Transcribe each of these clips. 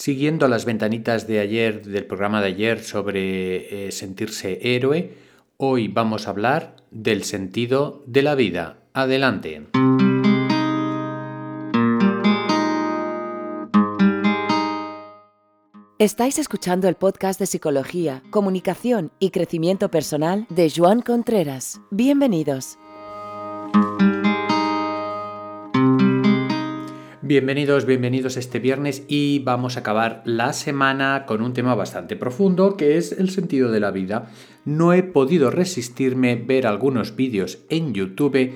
Siguiendo las ventanitas de ayer, del programa de ayer sobre eh, sentirse héroe, hoy vamos a hablar del sentido de la vida. Adelante. Estáis escuchando el podcast de Psicología, Comunicación y Crecimiento Personal de Joan Contreras. Bienvenidos. Bienvenidos, bienvenidos este viernes y vamos a acabar la semana con un tema bastante profundo que es el sentido de la vida. No he podido resistirme ver algunos vídeos en YouTube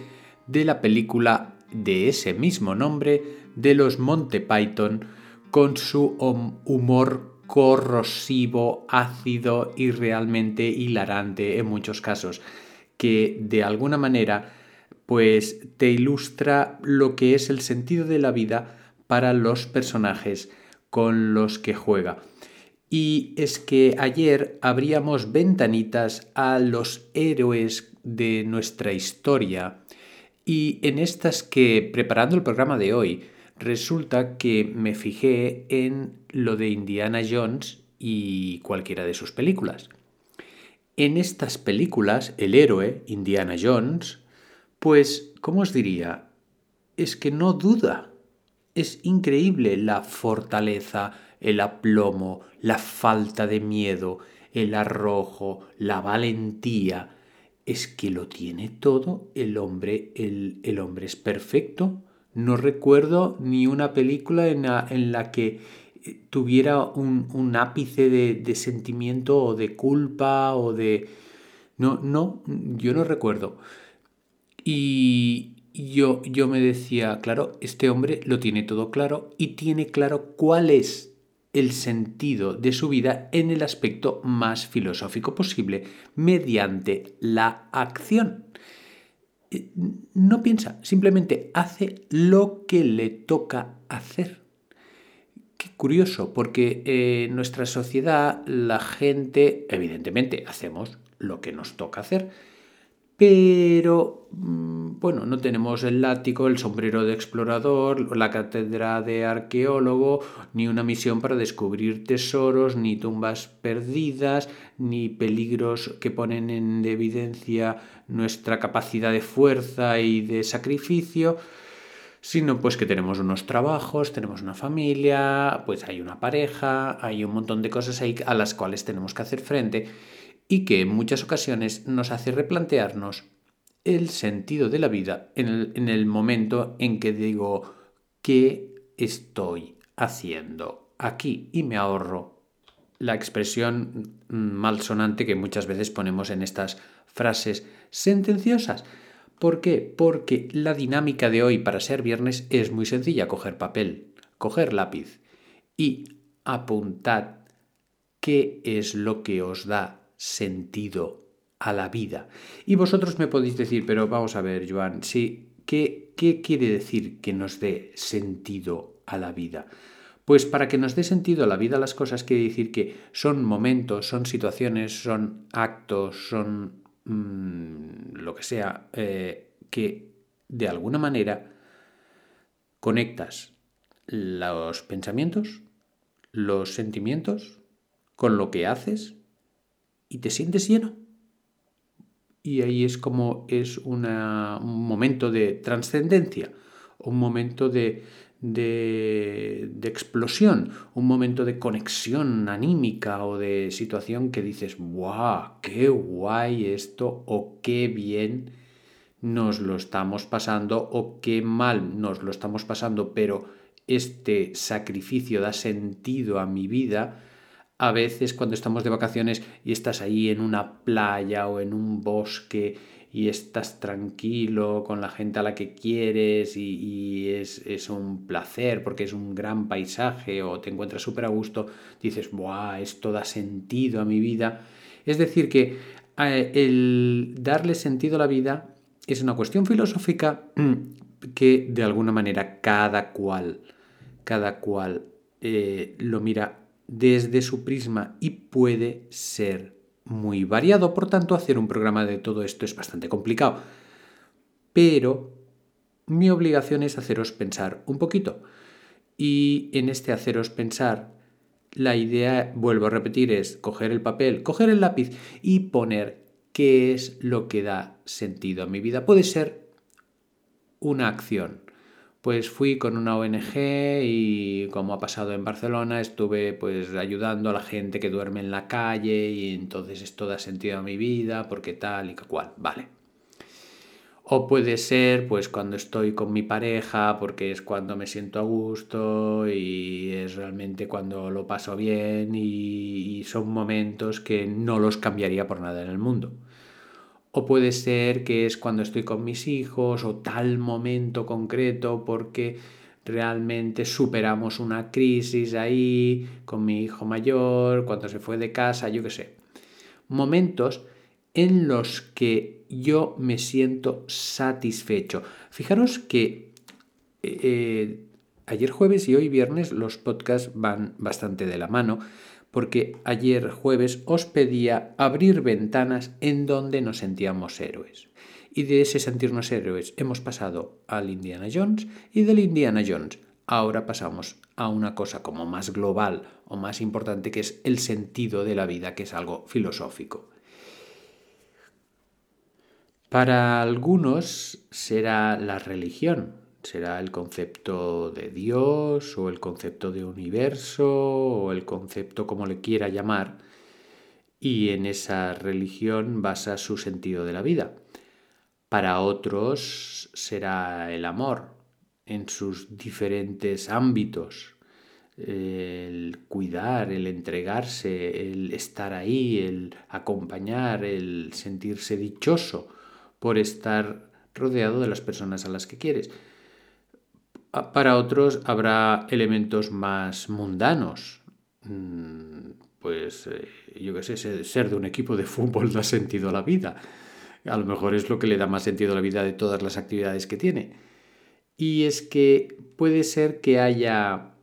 de la película de ese mismo nombre de los Monty Python con su humor corrosivo, ácido y realmente hilarante en muchos casos, que de alguna manera pues te ilustra lo que es el sentido de la vida para los personajes con los que juega. Y es que ayer abríamos ventanitas a los héroes de nuestra historia y en estas que, preparando el programa de hoy, resulta que me fijé en lo de Indiana Jones y cualquiera de sus películas. En estas películas, el héroe, Indiana Jones, pues, ¿cómo os diría? Es que no duda. Es increíble la fortaleza, el aplomo, la falta de miedo, el arrojo, la valentía. Es que lo tiene todo el hombre, el, hombre es perfecto. No recuerdo ni una película en la, que eh, tuviera un, ápice de, sentimiento o de culpa o de... No, no, yo no recuerdo. Y yo, yo me decía, claro, este hombre lo tiene todo claro y tiene claro cuál es el sentido de su vida en el aspecto más filosófico posible, mediante la acción. Eh, no piensa, simplemente hace lo que le toca hacer. Qué curioso, porque en eh, nuestra sociedad la gente, evidentemente, hacemos lo que nos toca hacer pero mm, bueno, no tenemos el látigo, el sombrero de explorador, la cátedra de arqueólogo, ni una misión para descubrir tesoros, ni tumbas perdidas, ni peligros que ponen en evidencia nuestra capacidad de fuerza y de sacrificio, sino pues que tenemos unos trabajos, tenemos una familia, pues hay una pareja, hay un montón de cosas ahí a las cuales tenemos que hacer frente y que en muchas ocasiones nos hace replantearnos el sentido de la vida en el, momento en que digo qué estoy haciendo aquí y me ahorro la expresión malsonante que muchas veces ponemos en estas frases sentenciosas. ¿Por qué? Porque la dinámica de hoy para ser viernes es muy sencilla. Coger papel, coger lápiz y apuntad qué es lo que os da sentido a la vida. Y vosotros me podéis decir, pero vamos a ver, Joan, sí, ¿qué, ¿qué quiere decir que nos dé sentido a la vida? Pues para que nos dé sentido a la vida las cosas quiere decir que son momentos, son situaciones, son actos, son mm, lo que sea, eh, que de alguna manera conectas los pensamientos, los sentimientos con lo que haces y te sientes lleno. Y ahí es como es un momento de trascendencia, un momento de, de, explosión, un momento de conexión anímica o de situación que dices, ¡guau! ¡Qué guay esto! o qué bien nos lo estamos pasando o qué mal nos lo estamos pasando, pero este sacrificio da sentido a mi vida a veces cuando estamos de vacaciones y estás ahí en una playa o en un bosque y estás tranquilo con la gente a la que quieres y, es, un placer porque es un gran paisaje o te encuentras súper a gusto, dices, ¡buah! Esto da sentido a mi vida. Es decir, que eh, el darle sentido a la vida es una cuestión filosófica que de alguna manera cada cual, cada cual eh, lo mira desde su prisma y puede ser muy variado. Por tanto, hacer un programa de todo esto es bastante complicado. Pero mi obligación es haceros pensar un poquito. Y en este haceros pensar, la idea, vuelvo a repetir, es coger el papel, coger el lápiz y poner qué es lo que da sentido a mi vida. Puede ser una acción. Pues fui con una ONG y como ha pasado en Barcelona, estuve pues ayudando a la gente que duerme en la calle y entonces esto da sentido a mi vida porque tal y cual. Vale. O puede ser pues cuando estoy con mi pareja porque es cuando me siento a gusto y es realmente cuando lo paso bien y, son momentos que no los cambiaría por nada en el mundo. O puede ser que es cuando estoy con mis hijos o tal momento concreto porque realmente superamos una crisis ahí con mi hijo mayor, cuando se fue de casa, yo qué sé. Momentos en los que yo me siento satisfecho. Fijaros que eh, eh, ayer jueves y hoy viernes los podcasts van bastante de la mano, porque ayer jueves os pedía abrir ventanas en donde nos sentíamos héroes. Y de ese sentirnos héroes hemos pasado al Indiana Jones y del Indiana Jones ahora pasamos a una cosa como más global o más importante que es el sentido de la vida, que es algo filosófico. Para algunos será la religión, será el concepto de Dios o el concepto de universo o el concepto como le quiera llamar, y en esa religión basa su sentido de la vida. Para otros será el amor en sus diferentes ámbitos, el cuidar, el entregarse, el estar ahí, el acompañar, el sentirse dichoso por estar rodeado de las personas a las que quieres. Para otros habrá elementos más mundanos. Mm, pues eh, yo qué sé, ser de un equipo de fútbol da sentido a la vida. A lo mejor es lo que le da más sentido a la vida de todas las actividades que tiene. Y es que puede ser que haya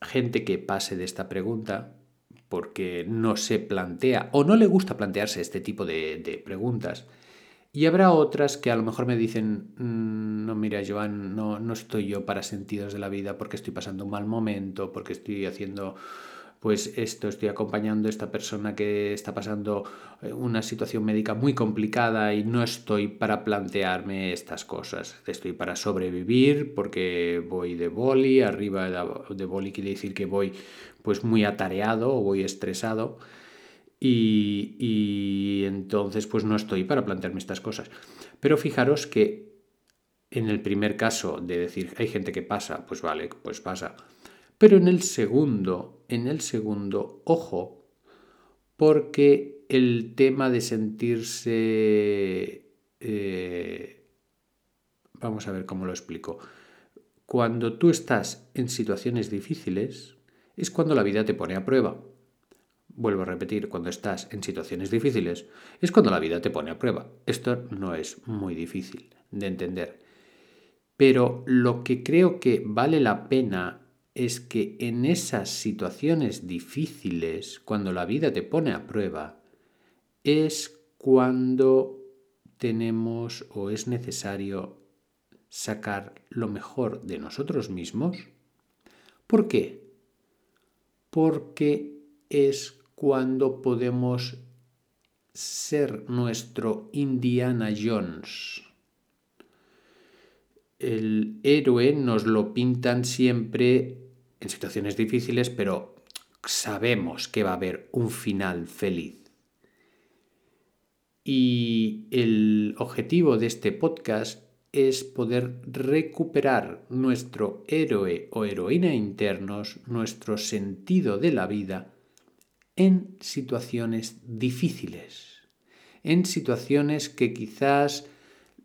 gente que pase de esta pregunta porque no se plantea o no le gusta plantearse este tipo de, de preguntas y habrá otras que a lo mejor me dicen, mm, no, mira, Joan, no, no estoy yo para sentidos de la vida porque estoy pasando un mal momento, porque estoy haciendo pues esto, estoy acompañando a esta persona que está pasando eh, una situación médica muy complicada y no estoy para plantearme estas cosas. Estoy para sobrevivir porque voy de boli, arriba de boli quiere decir que voy pues muy atareado o voy estresado y, entonces pues no estoy para plantearme estas cosas. Pero fijaros que en el primer caso de decir hay gente que pasa, pues vale, pues pasa. Pero en el segundo, en el segundo, ojo, porque el tema de sentirse... Eh, vamos a ver cómo lo explico. Cuando tú estás en situaciones difíciles, es cuando la vida te pone a prueba vuelvo a repetir, cuando estás en situaciones difíciles, es cuando la vida te pone a prueba. Esto no es muy difícil de entender. Pero lo que creo que vale la pena es que en esas situaciones difíciles, cuando la vida te pone a prueba, es cuando tenemos o es necesario sacar lo mejor de nosotros mismos. ¿Por qué? Porque es cuando podemos ser nuestro Indiana Jones. El héroe nos lo pintan siempre en situaciones difíciles, pero sabemos que va a haber un final feliz. Y el objetivo de este podcast es poder recuperar nuestro héroe o heroína internos, nuestro sentido de la vida, en situaciones difíciles, en situaciones que quizás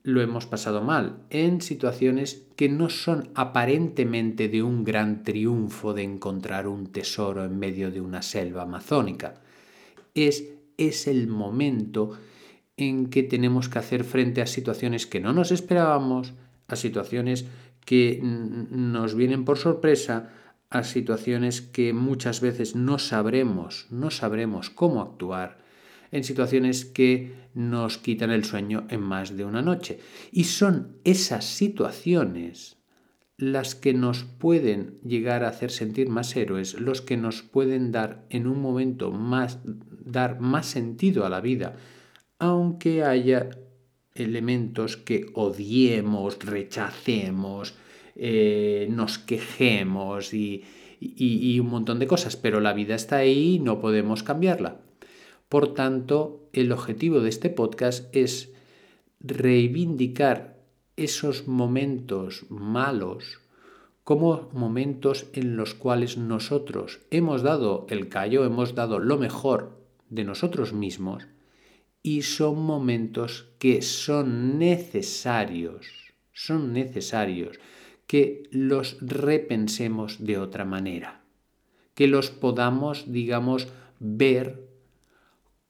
lo hemos pasado mal, en situaciones que no son aparentemente de un gran triunfo de encontrar un tesoro en medio de una selva amazónica. Es, es el momento en que tenemos que hacer frente a situaciones que no nos esperábamos, a situaciones que nos vienen por sorpresa, a situaciones que muchas veces no sabremos, no sabremos cómo actuar, en situaciones que nos quitan el sueño en más de una noche. Y son esas situaciones las que nos pueden llegar a hacer sentir más héroes, los que nos pueden dar en un momento más dar más sentido a la vida, aunque haya elementos que odiemos, rechacemos, eh, nos quejemos y, y un montón de cosas, pero la vida está ahí y no podemos cambiarla. Por tanto, el objetivo de este podcast es reivindicar esos momentos malos como momentos en los cuales nosotros hemos dado el callo, hemos dado lo mejor de nosotros mismos y son momentos que son necesarios, son necesarios que los repensemos de otra manera, que los podamos, digamos, ver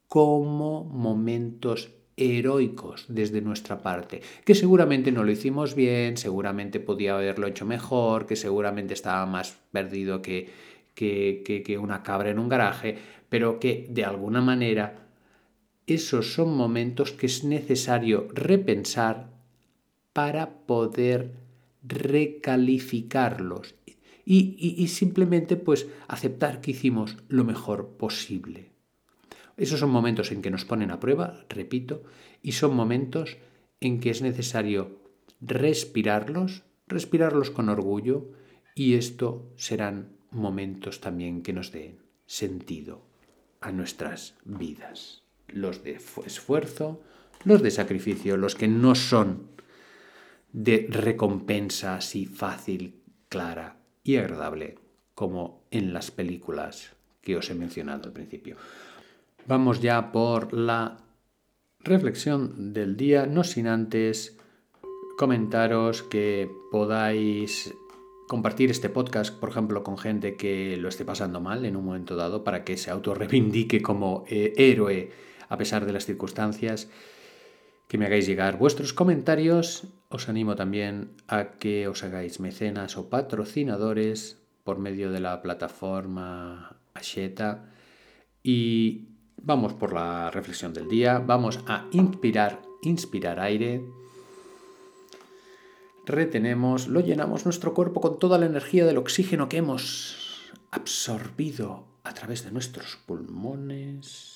como momentos heroicos desde nuestra parte, que seguramente no lo hicimos bien, seguramente podía haberlo hecho mejor, que seguramente estaba más perdido que, que, que, una cabra en un garaje, pero que de alguna manera esos son momentos que es necesario repensar para poder recalificarlos y, simplemente pues aceptar que hicimos lo mejor posible. Esos son momentos en que nos ponen a prueba, repito, y son momentos en que es necesario respirarlos, respirarlos con orgullo, y esto serán momentos también que nos den sentido a nuestras vidas. Los de esfuerzo, los de sacrificio, los que no son de recompensa así fácil, clara y agradable, como en las películas que os he mencionado al principio. Vamos ya por la reflexión del día, no sin antes comentaros que podáis compartir este podcast, por ejemplo, con gente que lo esté pasando mal en un momento dado para que se autorreivindique como eh, héroe a pesar de las circunstancias. Que me hagáis llegar vuestros comentarios. Os animo también a que os hagáis mecenas o patrocinadores por medio de la plataforma Asheta. Y Vamos por la reflexión del día, vamos a inspirar, inspirar aire. Retenemos, lo llenamos nuestro cuerpo con toda la energía del oxígeno que hemos absorbido a través de nuestros pulmones.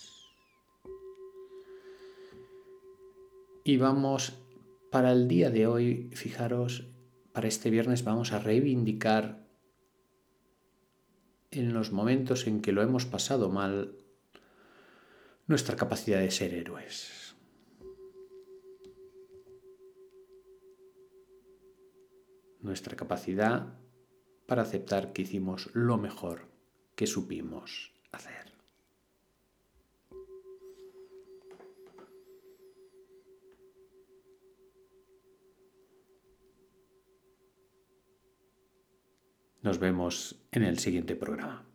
Y vamos para el día de hoy, fijaros, para este viernes vamos a reivindicar en los momentos en que lo hemos pasado mal nuestra capacidad de ser héroes. Nuestra capacidad para aceptar que hicimos lo mejor que supimos hacer. Nos vemos en el siguiente programa.